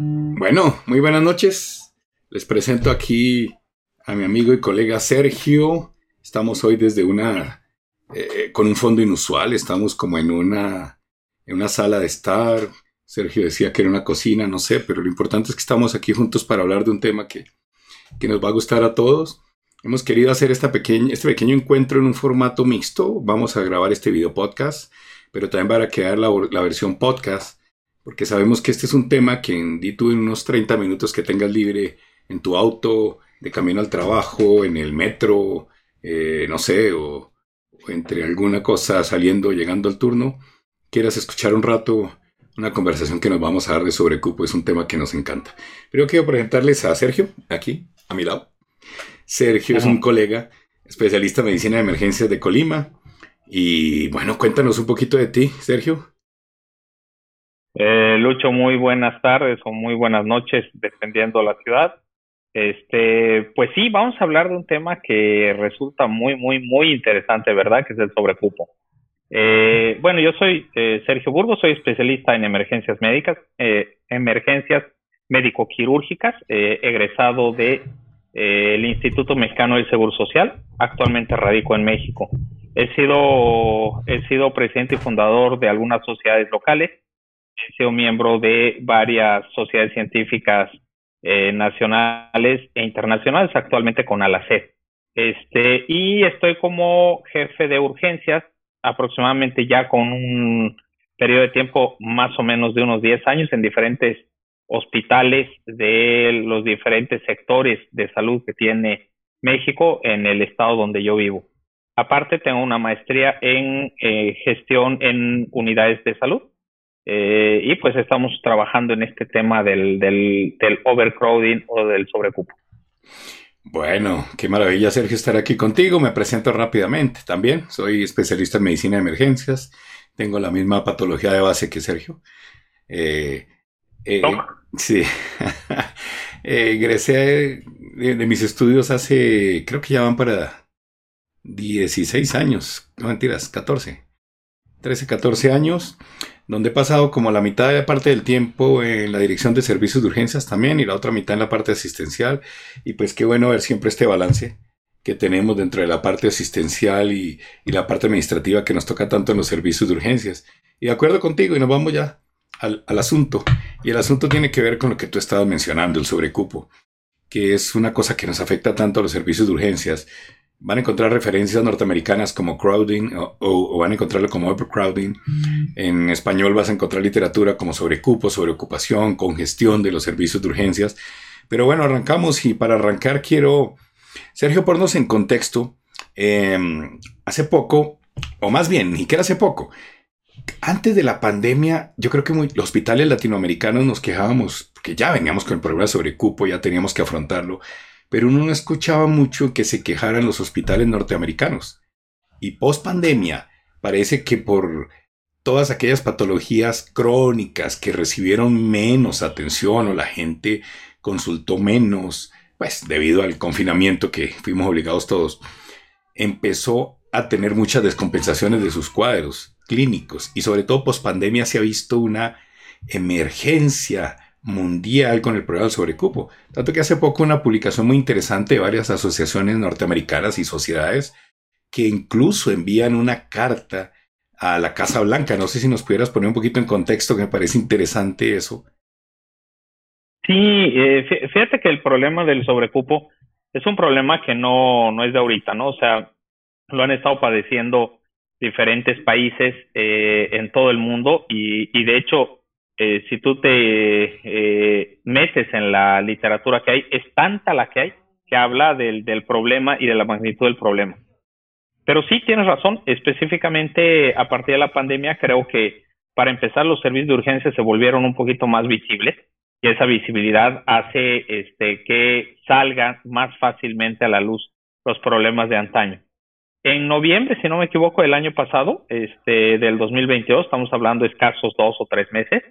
Bueno, muy buenas noches. Les presento aquí a mi amigo y colega Sergio. Estamos hoy desde una eh, con un fondo inusual. Estamos como en una en una sala de estar. Sergio decía que era una cocina, no sé, pero lo importante es que estamos aquí juntos para hablar de un tema que, que nos va a gustar a todos. Hemos querido hacer esta este pequeño encuentro en un formato mixto. Vamos a grabar este video podcast, pero también va a quedar la, la versión podcast, porque sabemos que este es un tema que en, di tú en unos 30 minutos que tengas libre en tu auto, de camino al trabajo, en el metro, eh, no sé, o, o entre alguna cosa saliendo, llegando al turno, quieras escuchar un rato una conversación que nos vamos a dar de sobrecupo. Es un tema que nos encanta. Pero quiero presentarles a Sergio, aquí, a mi lado. Sergio es un colega, especialista en medicina de emergencias de Colima. Y bueno, cuéntanos un poquito de ti, Sergio. Eh, Lucho, muy buenas tardes o muy buenas noches, dependiendo la ciudad. Este, pues sí, vamos a hablar de un tema que resulta muy, muy, muy interesante, ¿verdad? Que es el sobrecupo. Eh, bueno, yo soy eh, Sergio Burgos, soy especialista en emergencias médicas, eh, emergencias médico-quirúrgicas, eh, egresado de el Instituto Mexicano del Seguro Social. Actualmente radico en México. He sido, he sido presidente y fundador de algunas sociedades locales. He sido miembro de varias sociedades científicas eh, nacionales e internacionales, actualmente con ALACED. Este, y estoy como jefe de urgencias aproximadamente ya con un periodo de tiempo más o menos de unos 10 años en diferentes hospitales de los diferentes sectores de salud que tiene México en el estado donde yo vivo. Aparte, tengo una maestría en eh, gestión en unidades de salud eh, y pues estamos trabajando en este tema del, del, del overcrowding o del sobrecupo. Bueno, qué maravilla, Sergio, estar aquí contigo. Me presento rápidamente también. Soy especialista en medicina de emergencias. Tengo la misma patología de base que Sergio. Eh, eh, sí. eh, egresé de, de, mis estudios hace, creo que ya van para 16 años. No mentiras, 14. 13, 14 años donde he pasado como la mitad de parte del tiempo en la dirección de servicios de urgencias también y la otra mitad en la parte asistencial. Y pues qué bueno ver siempre este balance que tenemos dentro de la parte asistencial y, y la parte administrativa que nos toca tanto en los servicios de urgencias. Y de acuerdo contigo, y nos vamos ya al, al asunto. Y el asunto tiene que ver con lo que tú estabas mencionando, el sobrecupo, que es una cosa que nos afecta tanto a los servicios de urgencias van a encontrar referencias norteamericanas como crowding o, o, van a encontrarlo como overcrowding. En español vas a encontrar literatura como sobre cupo, sobre ocupación, congestión de los servicios de urgencias. Pero bueno, arrancamos y para arrancar quiero, Sergio, ponernos en contexto. Eh, hace poco, o más bien, ni que hace poco, antes de la pandemia, yo creo que muy, los hospitales latinoamericanos nos quejábamos, porque ya veníamos con el problema sobre cupo, ya teníamos que afrontarlo pero uno no escuchaba mucho que se quejaran los hospitales norteamericanos. Y post pandemia, parece que por todas aquellas patologías crónicas que recibieron menos atención o la gente consultó menos, pues debido al confinamiento que fuimos obligados todos, empezó a tener muchas descompensaciones de sus cuadros clínicos y sobre todo post pandemia se ha visto una emergencia mundial con el problema del sobrecupo. Tanto que hace poco una publicación muy interesante de varias asociaciones norteamericanas y sociedades que incluso envían una carta a la Casa Blanca. No sé si nos pudieras poner un poquito en contexto, que me parece interesante eso. Sí, eh, fíjate que el problema del sobrecupo es un problema que no, no es de ahorita, ¿no? O sea, lo han estado padeciendo diferentes países eh, en todo el mundo y, y de hecho eh, si tú te eh, metes en la literatura que hay, es tanta la que hay que habla del, del problema y de la magnitud del problema. Pero sí tienes razón, específicamente a partir de la pandemia creo que para empezar los servicios de urgencia se volvieron un poquito más visibles y esa visibilidad hace este, que salgan más fácilmente a la luz los problemas de antaño. En noviembre, si no me equivoco, del año pasado, este, del 2022, estamos hablando escasos dos o tres meses,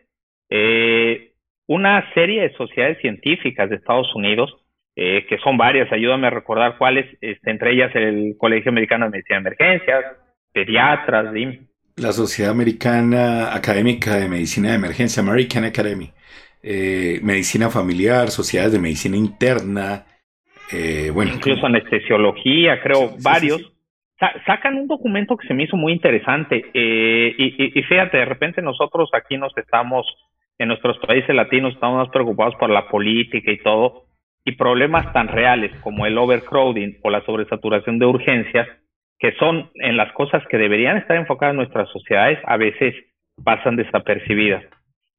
eh, una serie de sociedades científicas de Estados Unidos, eh, que son varias, ayúdame a recordar cuáles, este, entre ellas el Colegio Americano de Medicina de Emergencias, pediatras, dime. La Sociedad Americana Académica de Medicina de Emergencia, American Academy. eh, medicina familiar, sociedades de medicina interna, eh, bueno. Incluso anestesiología, creo, varios. sacan un documento que se me hizo muy interesante eh, y, y, fíjate, de repente nosotros aquí nos estamos, en nuestros países latinos, estamos más preocupados por la política y todo, y problemas tan reales como el overcrowding o la sobresaturación de urgencias, que son en las cosas que deberían estar enfocadas en nuestras sociedades, a veces pasan desapercibidas.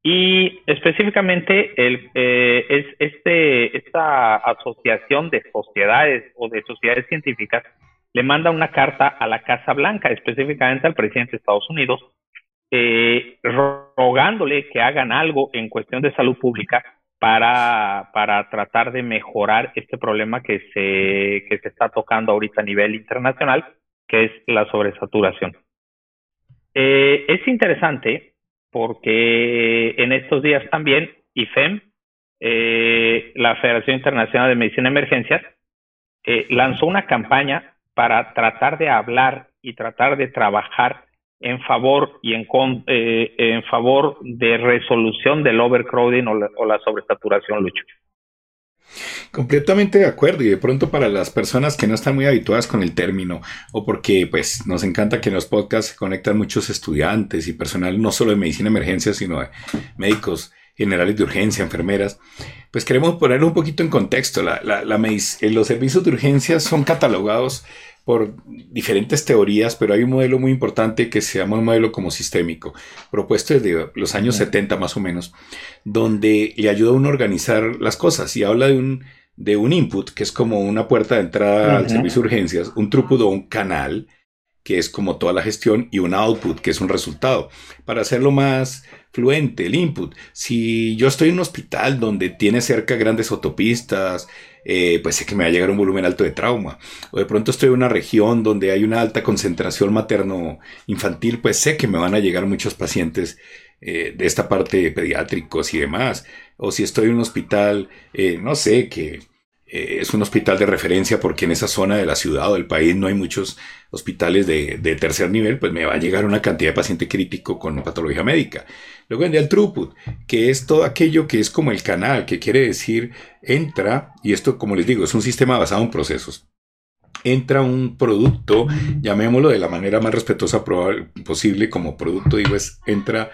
Y específicamente eh, es este, esta asociación de sociedades o de sociedades científicas le manda una carta a la Casa Blanca, específicamente al presidente de Estados Unidos, eh, rogándole que hagan algo en cuestión de salud pública para, para tratar de mejorar este problema que se, que se está tocando ahorita a nivel internacional, que es la sobresaturación. Eh, es interesante porque en estos días también IFEM, eh, la Federación Internacional de Medicina de Emergencias, eh, lanzó una campaña para tratar de hablar y tratar de trabajar en favor y en, eh, en favor de resolución del overcrowding o la, o la sobresaturación, Lucho. Completamente de acuerdo y de pronto para las personas que no están muy habituadas con el término o porque pues nos encanta que en los podcasts se conectan muchos estudiantes y personal no solo de medicina emergencia sino de médicos generales de urgencia, enfermeras, pues queremos ponerlo un poquito en contexto. La, eh, los servicios de urgencia son catalogados por diferentes teorías, pero hay un modelo muy importante que se llama un modelo como sistémico, propuesto desde los años 70 más o menos, donde le ayuda a uno a organizar las cosas y habla de un, de un input, que es como una puerta de entrada al servicio de urgencias, un throughput o un canal, que es como toda la gestión, y un output, que es un resultado. Para hacerlo más fluente, el input. Si yo estoy en un hospital donde tiene cerca grandes autopistas, eh, pues sé que me va a llegar un volumen alto de trauma. O de pronto estoy en una región donde hay una alta concentración materno-infantil, pues sé que me van a llegar muchos pacientes eh, de esta parte pediátricos y demás. O si estoy en un hospital, eh, no sé, que es un hospital de referencia porque en esa zona de la ciudad o del país no hay muchos hospitales de, tercer nivel, pues me va a llegar una cantidad de paciente crítico con patología médica. Luego vendría el throughput, que es todo aquello que es como el canal, que quiere decir entra, y esto como les digo, es un sistema basado en procesos. Entra un producto, llamémoslo de la manera más respetuosa posible como producto, digo, es entra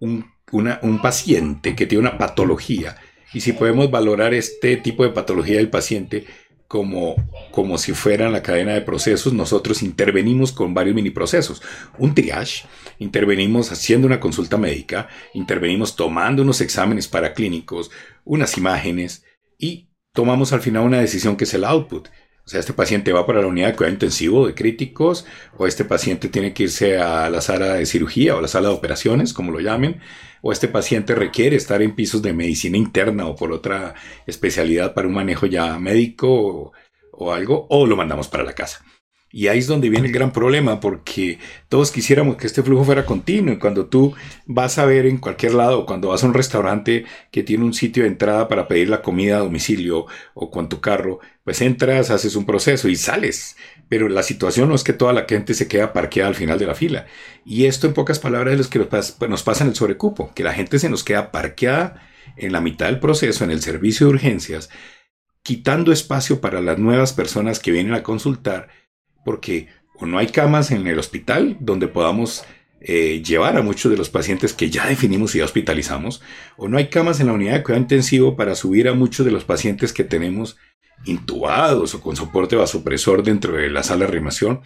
un paciente que tiene una patología. Y si podemos valorar este tipo de patología del paciente, como, como si fueran la cadena de procesos, nosotros intervenimos con varios mini procesos. Un triage, intervenimos haciendo una consulta médica, intervenimos tomando unos exámenes paraclínicos, unas imágenes y tomamos al final una decisión que es el output. O sea, este paciente va para la unidad de cuidado intensivo de críticos o este paciente tiene que irse a la sala de cirugía o la sala de operaciones, como lo llamen, o este paciente requiere estar en pisos de medicina interna o por otra especialidad para un manejo ya médico o, o algo, o lo mandamos para la casa. Y ahí es donde viene el gran problema, porque todos quisiéramos que este flujo fuera continuo. Y cuando tú vas a ver en cualquier lado, cuando vas a un restaurante que tiene un sitio de entrada para pedir la comida a domicilio o con tu carro, pues entras, haces un proceso y sales. Pero la situación no es que toda la gente se queda parqueada al final de la fila. Y esto, en pocas palabras, es lo que nos, nos pasa en el sobrecupo, que la gente se nos queda parqueada en la mitad del proceso, en el servicio de urgencias, quitando espacio para las nuevas personas que vienen a consultar porque o no hay camas en el hospital donde podamos eh, llevar a muchos de los pacientes que ya definimos y ya hospitalizamos, o no hay camas en la unidad de cuidado intensivo para subir a muchos de los pacientes que tenemos intubados o con soporte vasopresor dentro de la sala de reanimación,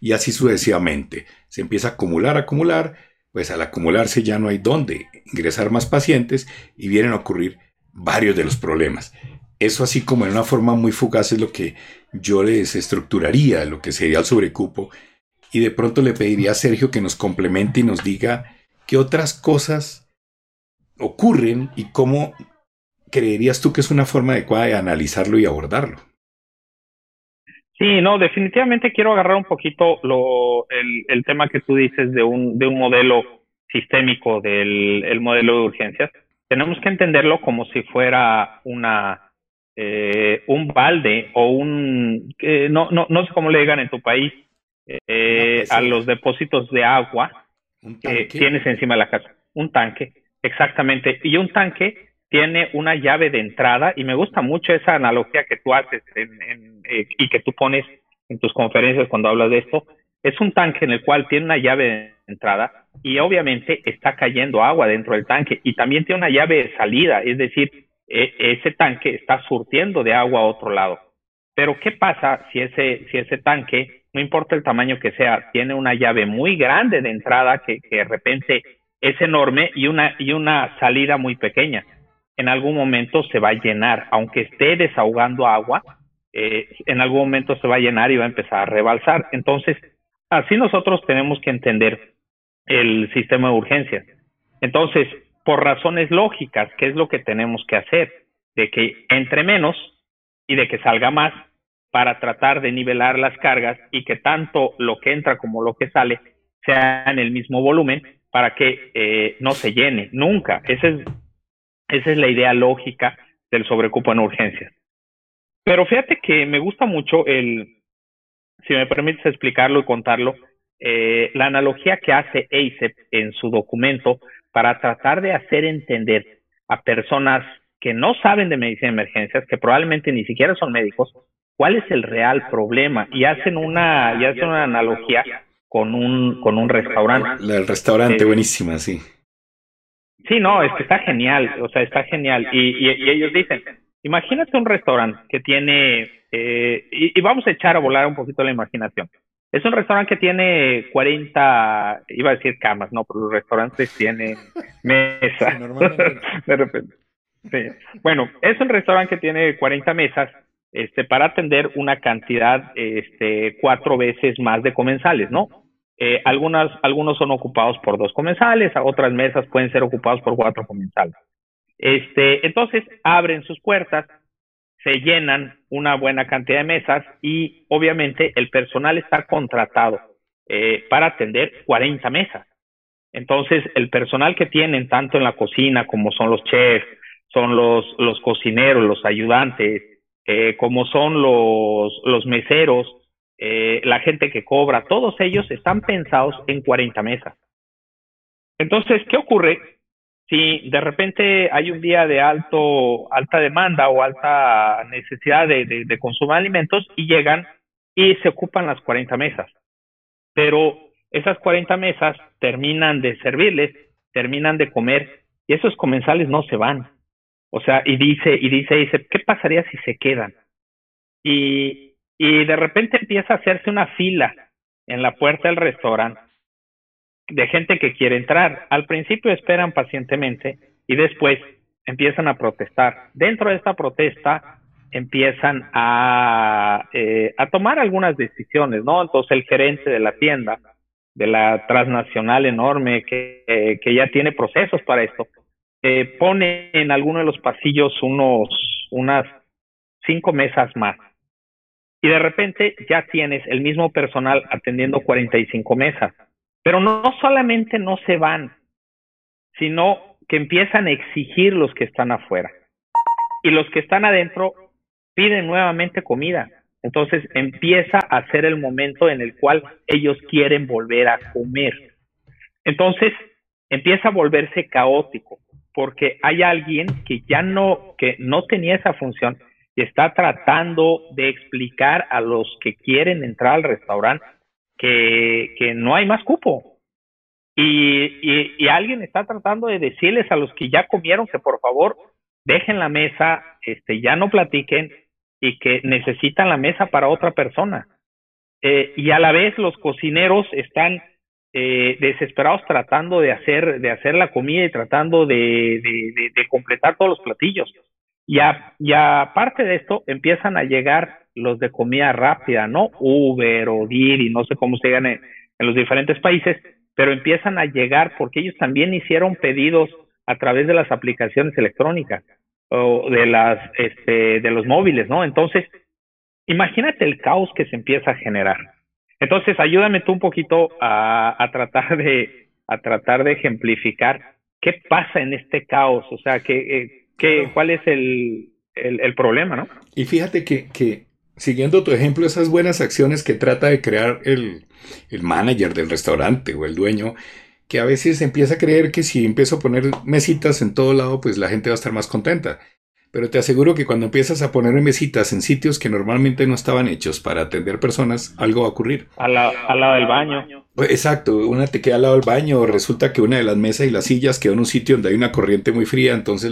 y así sucesivamente. Se empieza a acumular, acumular, pues al acumularse ya no hay dónde ingresar más pacientes y vienen a ocurrir varios de los problemas. Eso así como en una forma muy fugaz es lo que yo les estructuraría, lo que sería el sobrecupo, y de pronto le pediría a Sergio que nos complemente y nos diga qué otras cosas ocurren y cómo creerías tú que es una forma adecuada de analizarlo y abordarlo. Sí, no, definitivamente quiero agarrar un poquito el, el tema que tú dices de un, de un modelo sistémico del el modelo de urgencias. Tenemos que entenderlo como si fuera una, eh, un balde o un, no, no, no sé cómo le digan en tu país, eh, a los depósitos de agua que tienes encima de la casa. Un tanque, exactamente. Y un tanque tiene una llave de entrada y me gusta mucho esa analogía que tú haces eh, y que tú pones en tus conferencias cuando hablas de esto. Es un tanque en el cual tiene una llave de entrada y obviamente está cayendo agua dentro del tanque y también tiene una llave de salida, es decir, ese tanque está surtiendo de agua a otro lado. Pero ¿qué pasa si ese, si ese tanque, no importa el tamaño que sea, tiene una llave muy grande de entrada que, que de repente es enorme y una, y una salida muy pequeña? en algún momento se va a llenar, aunque esté desahogando agua, eh, en algún momento se va a llenar y va a empezar a rebalsar. Entonces, así nosotros tenemos que entender el sistema de urgencias. Entonces, por razones lógicas, ¿qué es lo que tenemos que hacer? De que entre menos y de que salga más para tratar de nivelar las cargas y que tanto lo que entra como lo que sale sea en el mismo volumen para que eh, no se llene nunca. Ese es esa es la idea lógica del sobrecupo en urgencias. Pero fíjate que me gusta mucho el, si me permites explicarlo y contarlo, eh, la analogía que hace ACEP en su documento para tratar de hacer entender a personas que no saben de medicina de emergencias, que probablemente ni siquiera son médicos, cuál es el real problema y hacen una y hacen una analogía con un con un restaurante. El restaurante, buenísima, sí. Sí, no, es que está genial, o sea, está genial. Y, y, ellos dicen, imagínate un restaurante que tiene, eh, y, vamos a echar a volar un poquito la imaginación. Es un restaurante que tiene 40, iba a decir camas, no, pero los restaurantes tienen mesas. de repente. Sí. Bueno, es un restaurante que tiene 40 mesas este, para atender una cantidad este, cuatro veces más de comensales, ¿no? Eh, algunas, algunos son ocupados por dos comensales, otras mesas pueden ser ocupados por cuatro comensales. Este, entonces abren sus puertas, se llenan una buena cantidad de mesas y obviamente el personal está contratado eh, para atender 40 mesas. Entonces el personal que tienen tanto en la cocina como son los chefs, son los, los cocineros, los ayudantes, eh, como son los, los meseros, eh, la gente que cobra, todos ellos están pensados en 40 mesas. Entonces, ¿qué ocurre si de repente hay un día de alto, alta demanda o alta necesidad de, de, consumo de alimentos y llegan y se ocupan las 40 mesas? Pero esas 40 mesas terminan de servirles, terminan de comer y esos comensales no se van. O sea, y dice, y dice, dice, ¿qué pasaría si se quedan? Y, y de repente empieza a hacerse una fila en la puerta del restaurante de gente que quiere entrar. Al principio esperan pacientemente y después empiezan a protestar. Dentro de esta protesta empiezan a, eh, tomar algunas decisiones, ¿no? Entonces el gerente de la tienda, de la transnacional enorme que, eh, ya tiene procesos para esto, eh, pone en alguno de los pasillos unos, unas cinco mesas más y de repente ya tienes el mismo personal atendiendo 45 mesas. Pero no, solamente no se van, sino que empiezan a exigir los que están afuera. Y los que están adentro piden nuevamente comida. Entonces empieza a ser el momento en el cual ellos quieren volver a comer. Entonces empieza a volverse caótico porque hay alguien que ya no, que no tenía esa función y está tratando de explicar a los que quieren entrar al restaurante que, que no hay más cupo. Y, y, alguien está tratando de decirles a los que ya comieron que por favor dejen la mesa, este, ya no platiquen y que necesitan la mesa para otra persona. Eh, y a la vez los cocineros están eh, desesperados tratando de hacer, de hacer la comida y tratando de, de, de completar todos los platillos. Y, aparte de esto, empiezan a llegar los de comida rápida, ¿no? Uber o Didi, no sé cómo se llaman en, los diferentes países, pero empiezan a llegar porque ellos también hicieron pedidos a través de las aplicaciones electrónicas o de las este de los móviles, ¿no? Entonces, imagínate el caos que se empieza a generar. Entonces, ayúdame tú un poquito a, a tratar de a tratar de ejemplificar qué pasa en este caos, o sea, que eh, ¿Qué, ¿Cuál es el, el, problema, no? Y fíjate que, que, siguiendo tu ejemplo, esas buenas acciones que trata de crear el, el manager del restaurante o el dueño, que a veces empieza a creer que si empiezo a poner mesitas en todo lado, pues la gente va a estar más contenta. Pero te aseguro que cuando empiezas a poner mesitas en sitios que normalmente no estaban hechos para atender personas, algo va a ocurrir. Al, lado del baño. Pues, exacto, una te queda al lado del baño, resulta que una de las mesas y las sillas queda en un sitio donde hay una corriente muy fría, entonces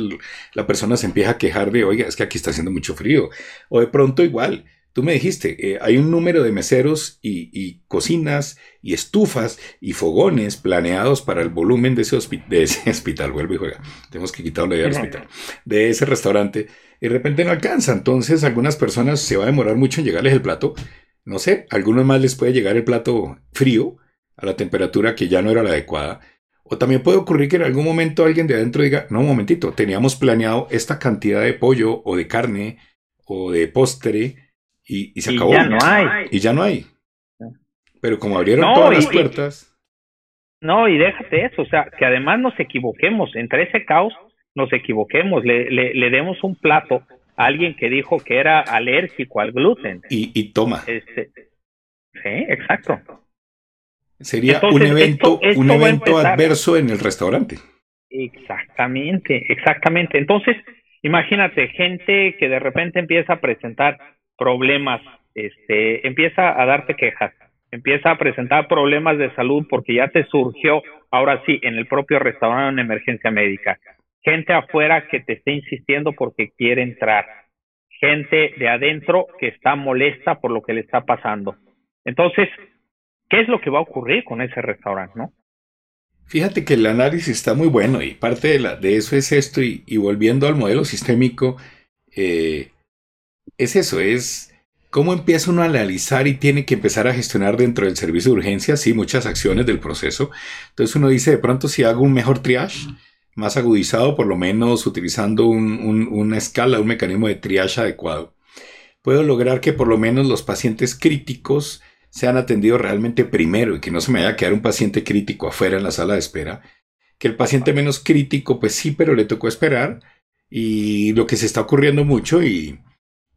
la persona se empieza a quejar de, oiga, es que aquí está haciendo mucho frío. O de pronto igual, Tú me dijiste, eh, hay un número de meseros y, cocinas y estufas y fogones planeados para el volumen de ese, de ese hospital. Vuelve y juega. Tenemos que quitarle del hospital. De ese restaurante. Y de repente no alcanza. Entonces, algunas personas se va a demorar mucho en llegarles el plato. No sé, a algunos más les puede llegar el plato frío a la temperatura que ya no era la adecuada. O también puede ocurrir que en algún momento alguien de adentro diga, no, un momentito, teníamos planeado esta cantidad de pollo o de carne o de postre y, se acabó. Y ya no hay. Y ya no hay. Pero como abrieron todas las puertas. no, y déjate eso, o sea, que además nos equivoquemos, entre ese caos nos equivoquemos, le, le, demos un plato a alguien que dijo que era alérgico al gluten. Y, toma. Este, sí, exacto. Sería un evento, un evento adverso en el restaurante. Exactamente, exactamente. Entonces, imagínate, gente que de repente empieza a presentar problemas, este, empieza a darte quejas, empieza a presentar problemas de salud porque ya te surgió, ahora sí, en el propio restaurante una emergencia médica. Gente afuera que te esté insistiendo porque quiere entrar. Gente de adentro que está molesta por lo que le está pasando. Entonces, ¿qué es lo que va a ocurrir con ese restaurante, no? Fíjate que el análisis está muy bueno y parte de, la, de eso es esto y, y volviendo al modelo sistémico, eh, es eso, es cómo empieza uno a analizar y tiene que empezar a gestionar dentro del servicio de urgencia, sí, muchas acciones del proceso. Entonces uno dice, de pronto si hago un mejor triage, más agudizado, por lo menos utilizando una escala, un mecanismo de triage adecuado, puedo lograr que por lo menos los pacientes críticos sean atendidos realmente primero y que no se me vaya a quedar un paciente crítico afuera en la sala de espera. Que el paciente menos crítico, pues sí, pero le tocó esperar. Y lo que se está ocurriendo mucho y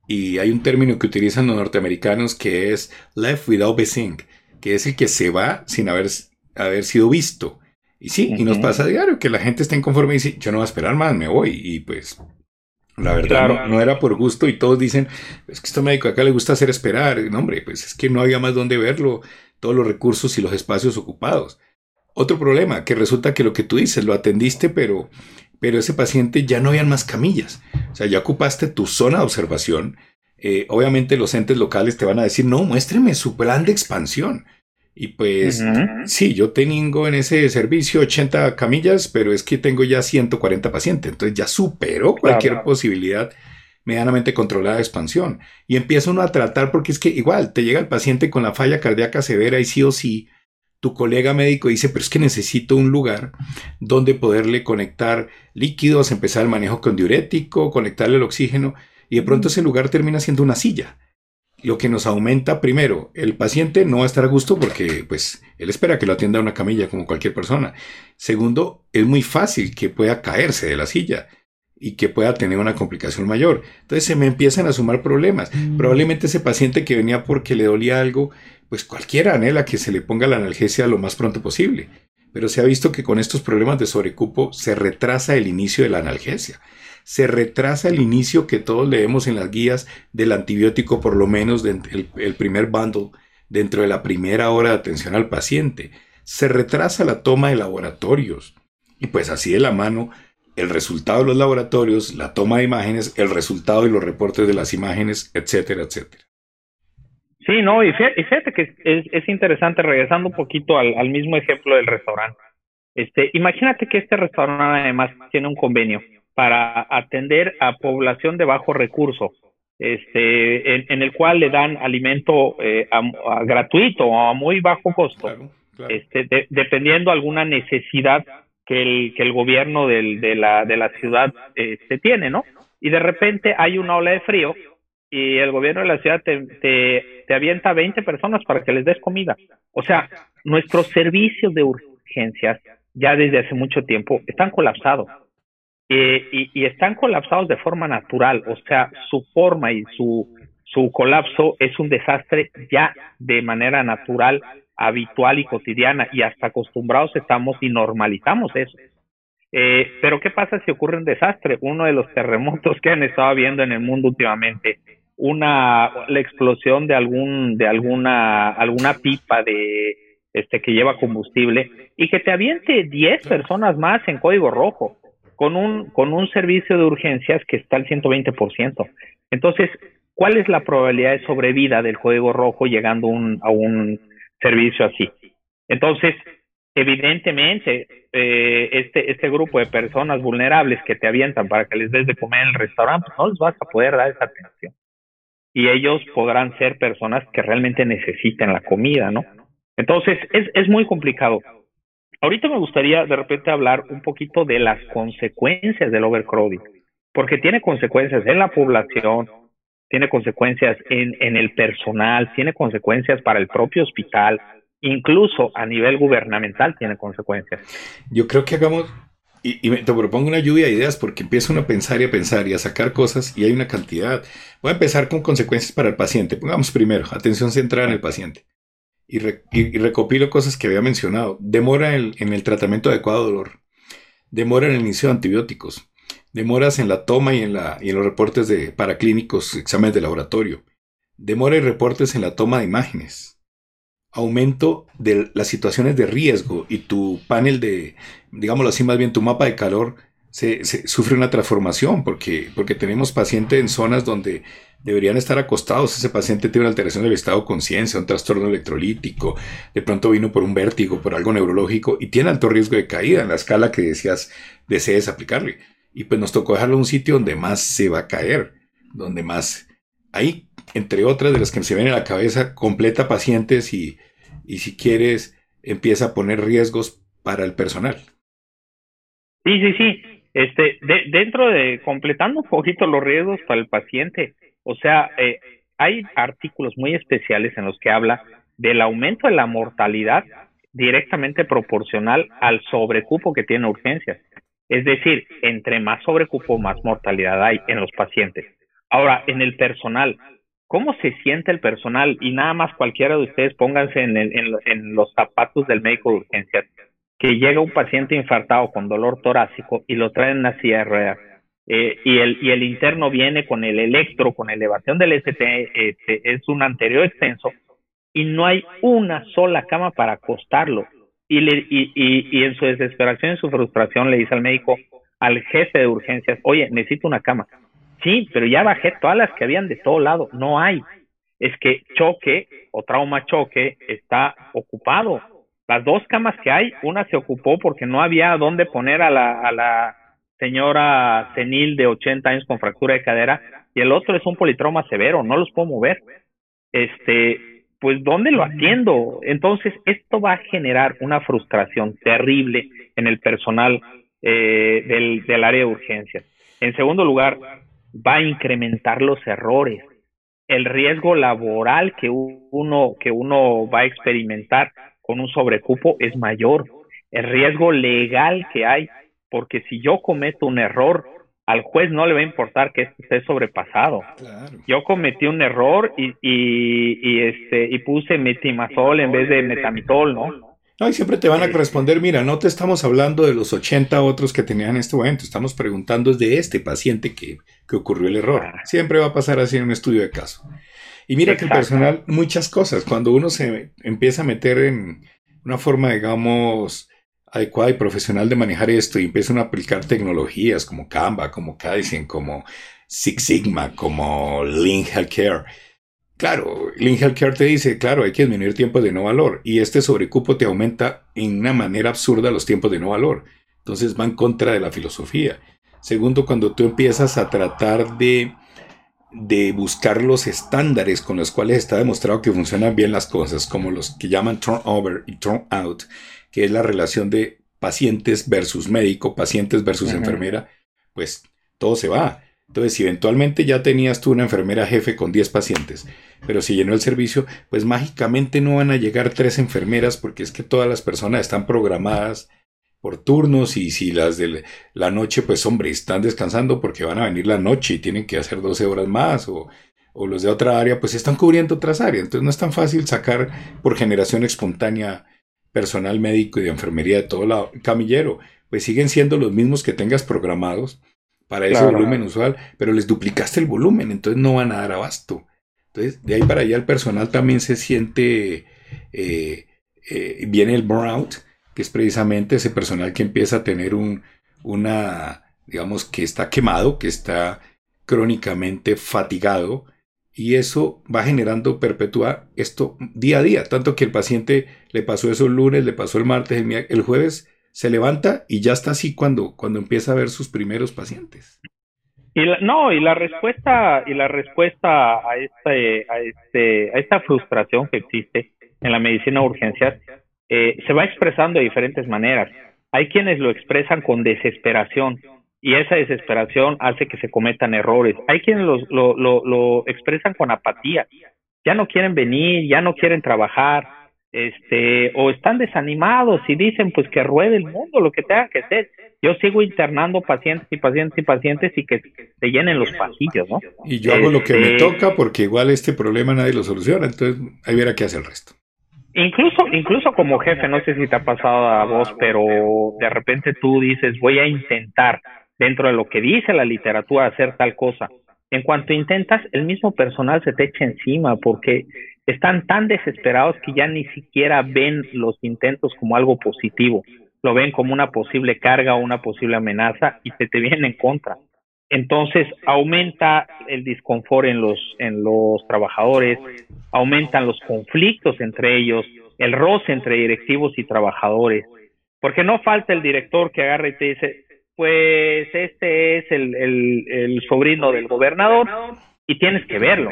y hay un término que utilizan los norteamericanos que es left without being que es el que se va sin haber, haber sido visto. Y sí, y nos pasa a diario que la gente está inconforme y dice, yo no voy a esperar más, me voy. Y pues, la verdad, no, era por gusto y todos dicen, es que este médico acá le gusta hacer esperar. No, hombre, pues es que no había más donde verlo, todos los recursos y los espacios ocupados. Otro problema, que resulta que lo que tú dices, lo atendiste, pero pero ese paciente ya no habían más camillas. O sea, ya ocupaste tu zona de observación. Eh, obviamente los entes locales te van a decir, no, muéstreme su plan de expansión. Y pues, sí, yo tengo en ese servicio 80 camillas, pero es que tengo ya 140 pacientes. Entonces ya supero cualquier posibilidad medianamente controlada de expansión. Y empieza uno a tratar porque es que igual te llega el paciente con la falla cardíaca severa y sí o sí tu colega médico dice, pero es que necesito un lugar donde poderle conectar líquidos, empezar el manejo con diurético, conectarle el oxígeno, y de pronto ese lugar termina siendo una silla. Lo que nos aumenta, primero, el paciente no va a estar a gusto porque, pues, él espera que lo atienda una camilla como cualquier persona. Segundo, es muy fácil que pueda caerse de la silla y que pueda tener una complicación mayor. Entonces se me empiezan a sumar problemas. Mm. Probablemente ese paciente que venía porque le dolía algo, pues cualquiera anhela que se le ponga la analgesia lo más pronto posible. Pero se ha visto que con estos problemas de sobrecupo se retrasa el inicio de la analgesia. Se retrasa el inicio que todos leemos en las guías del antibiótico, por lo menos el, el primer bundle, dentro de la primera hora de atención al paciente. Se retrasa la toma de laboratorios. Y pues así de la mano, el resultado de los laboratorios, la toma de imágenes, el resultado y los reportes de las imágenes, etcétera, etcétera. Sí, no, y fíjate, que es, es, interesante, regresando un poquito al, al, mismo ejemplo del restaurante. Este, imagínate que este restaurante además tiene un convenio para atender a población de bajo recurso, este, en, el cual le dan alimento eh, gratuito o a muy bajo costo, este, dependiendo alguna necesidad que el, que el gobierno del, de, la, de la ciudad este, tiene, ¿no? Y de repente hay una ola de frío y el gobierno de la ciudad te, te, avienta 20 personas para que les des comida. O sea, nuestros servicios de urgencias ya desde hace mucho tiempo están colapsados. y, y, están colapsados de forma natural, o sea, su forma y su, su colapso es un desastre ya de manera natural habitual y cotidiana y hasta acostumbrados estamos y normalizamos eso. Eh, pero ¿qué pasa si ocurre un desastre? Uno de los terremotos que han estado viendo en el mundo últimamente, una la explosión de algún de alguna alguna pipa de este que lleva combustible y que te aviente 10 personas más en código rojo con un con un servicio de urgencias que está al 120%. Entonces, ¿cuál es la probabilidad de sobrevida del código rojo llegando un, a un servicio así? Entonces, evidentemente, eh, este, este grupo de personas vulnerables que te avientan para que les des de comer en el restaurante, pues no les vas a poder dar esa atención. Y ellos podrán ser personas que realmente necesiten la comida, ¿no? Entonces, es, es muy complicado. Ahorita me gustaría de repente hablar un poquito de las consecuencias del overcrowding, porque tiene consecuencias en la población, tiene consecuencias en, en el personal, tiene consecuencias para el propio hospital, incluso a nivel gubernamental tiene consecuencias. Yo creo que hagamos, y, te propongo una lluvia de ideas porque empieza uno a pensar y a pensar y a sacar cosas y hay una cantidad. Voy a empezar con consecuencias para el paciente. Pongamos primero, atención centrada en el paciente. Y, recopilo cosas que había mencionado. Demora en el tratamiento adecuado de dolor. Demora en el inicio de antibióticos. Demoras en la toma y en, la, y en los reportes de paraclínicos, exámenes de laboratorio. Demora y reportes en la toma de imágenes aumento de las situaciones de riesgo y tu panel de, digámoslo así, más bien tu mapa de calor se, sufre una transformación porque, porque tenemos pacientes en zonas donde deberían estar acostados. Ese paciente tiene una alteración del estado de conciencia, un trastorno electrolítico, de pronto vino por un vértigo, por algo neurológico y tiene alto riesgo de caída en la escala que decías desees aplicarle. Y pues nos tocó dejarlo en un sitio donde más se va a caer, donde más... Ahí, entre otras de las que se ven en la cabeza, completa pacientes y, y si quieres, empieza a poner riesgos para el personal. Sí, sí, sí. Este, dentro de completando un poquito los riesgos para el paciente, o sea, eh, hay artículos muy especiales en los que habla del aumento de la mortalidad directamente proporcional al sobrecupo que tiene urgencias. Es decir, entre más sobrecupo, más mortalidad hay en los pacientes. Ahora, en el personal, cómo se siente el personal y nada más cualquiera de ustedes pónganse en, en, los zapatos del médico de urgencias, que llega un paciente infartado con dolor torácico y lo traen en una silla. Eh, y, el, y el interno viene con el electro, con elevación del ST, este, es un anterior extenso, y no hay una sola cama para acostarlo. Y, le, y, y, y en su desesperación y su frustración le dice al médico, al jefe de urgencias, oye, necesito una cama. Sí, pero ya bajé todas las que habían de todo lado, no hay. Es que choque o trauma choque está ocupado. Las dos camas que hay, una se ocupó porque no había dónde poner a la, a la señora senil de 80 años con fractura de cadera y el otro es un politrauma severo, no los puedo mover. Este, pues ¿dónde lo atiendo? Entonces, esto va a generar una frustración terrible en el personal eh, del, del área de urgencias. En segundo lugar, va a incrementar los errores. El riesgo laboral que uno, que uno va a experimentar con un sobrecupo es mayor. El riesgo legal que hay, porque si yo cometo un error, al juez no le va a importar que esto esté sobrepasado. Yo cometí un error y, y, y, este, y puse metimazol en vez de metamitol, ¿no? No, y siempre te van a responder, mira, no te estamos hablando de los 80 otros que tenían este momento, estamos preguntando de este paciente que, que ocurrió el error. Ah. Siempre va a pasar así en un estudio de caso. Y mira que el personal, muchas cosas, cuando uno se empieza a meter en una forma, digamos, adecuada y profesional de manejar esto y empiezan a aplicar tecnologías como Canva, como Kaizen, como Six Sigma, como Lean Healthcare, Claro, Lean Healthcare te dice, claro, hay que disminuir tiempos de no valor y este sobrecupo te aumenta en una manera absurda los tiempos de no valor. Entonces va en contra de la filosofía. Segundo, cuando tú empiezas a tratar de, de buscar los estándares con los cuales está demostrado que funcionan bien las cosas, como los que llaman turnover y turnout, que es la relación de pacientes versus médico, pacientes versus enfermera, pues todo se va. Entonces, si eventualmente ya tenías tú una enfermera jefe con 10 pacientes, pero si llenó el servicio, pues mágicamente no van a llegar tres enfermeras porque es que todas las personas están programadas por turnos y si las de la noche, pues hombre, están descansando porque van a venir la noche y tienen que hacer 12 horas más o, o los de otra área, pues están cubriendo otras áreas. Entonces no es tan fácil sacar por generación espontánea personal médico y de enfermería de todo lado. Camillero, pues siguen siendo los mismos que tengas programados para ese volumen usual, pero les duplicaste el volumen, entonces no van a dar abasto. Entonces, de ahí para allá el personal también se siente, eh, eh, viene el burnout, que es precisamente ese personal que empieza a tener un, una, digamos, que está quemado, que está crónicamente fatigado, y eso va generando, perpetúa esto día a día, tanto que el paciente le pasó eso el lunes, le pasó el martes, el, jueves, se levanta y ya está así cuando, cuando empieza a ver sus primeros pacientes. Y no, y la respuesta, y la respuesta a este, a este, a esta frustración que existe en la medicina de urgencias, eh, se va expresando de diferentes maneras. Hay quienes lo expresan con desesperación y esa desesperación hace que se cometan errores. Hay quienes lo, lo, lo, expresan con apatía, ya no quieren venir, ya no quieren trabajar, este, o están desanimados y dicen pues que ruede el mundo, lo que tenga que ser. Yo sigo internando pacientes y pacientes y pacientes y que se llenen los pasillos, ¿no? Y yo hago lo que me este, toca porque igual este problema nadie lo soluciona, entonces ahí verá qué hace el resto. Incluso, incluso como jefe, no sé si te ha pasado a vos, pero de repente tú dices, voy a intentar dentro de lo que dice la literatura hacer tal cosa. En cuanto intentas, el mismo personal se te echa encima porque están tan desesperados que ya ni siquiera ven los intentos como algo positivo, lo ven como una posible carga o una posible amenaza y se te vienen en contra. Entonces aumenta el disconfort en los, en los trabajadores, aumentan los conflictos entre ellos, el roce entre directivos y trabajadores, porque no falta el director que agarre y te dice, pues este es el, el, sobrino del gobernador y tienes que verlo.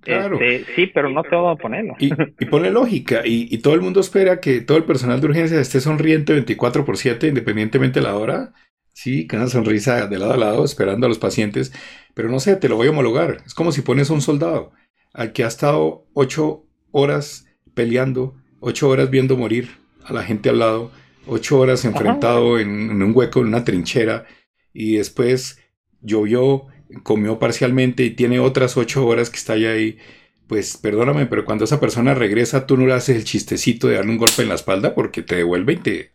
Claro. Este, sí, pero no te voy a ponerlo. Y, y pone lógica, y, y, todo el mundo espera que todo el personal de urgencia esté sonriente 24 por 7, independientemente de la hora. Sí, con una sonrisa de lado a lado, esperando a los pacientes. Pero no sé, te lo voy a homologar. Es como si pones a un soldado al que ha estado ocho horas peleando, ocho horas viendo morir a la gente al lado, ocho horas enfrentado en, un hueco, en una trinchera, y después llovió, comió parcialmente y tiene otras ocho horas que está ahí. Pues perdóname, pero cuando esa persona regresa, tú no le haces el chistecito de darle un golpe en la espalda porque te devuelve y te,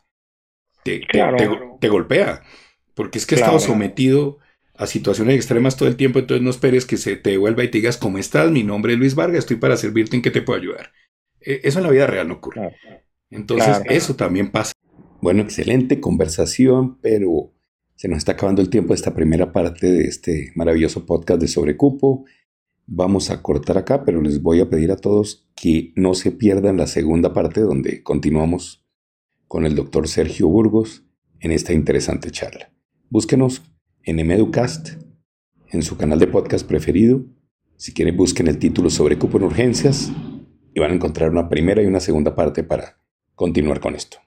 te, golpea. Porque es que claro. estado sometido a situaciones extremas todo el tiempo, entonces no esperes que se te devuelva y te digas, ¿cómo estás? Mi nombre es Luis Vargas, estoy para servirte en qué te puedo ayudar. E, eso en la vida real no ocurre. Entonces, eso también pasa. Bueno, excelente conversación, pero se nos está acabando el tiempo de esta primera parte de este maravilloso podcast de Sobrecupo. Vamos a cortar acá, pero les voy a pedir a todos que no se pierdan la segunda parte donde continuamos con el doctor Sergio Burgos en esta interesante charla. Búsquenos en Emeducast, en su canal de podcast preferido. Si quieren, busquen el título sobre cupo en urgencias y van a encontrar una primera y una segunda parte para continuar con esto.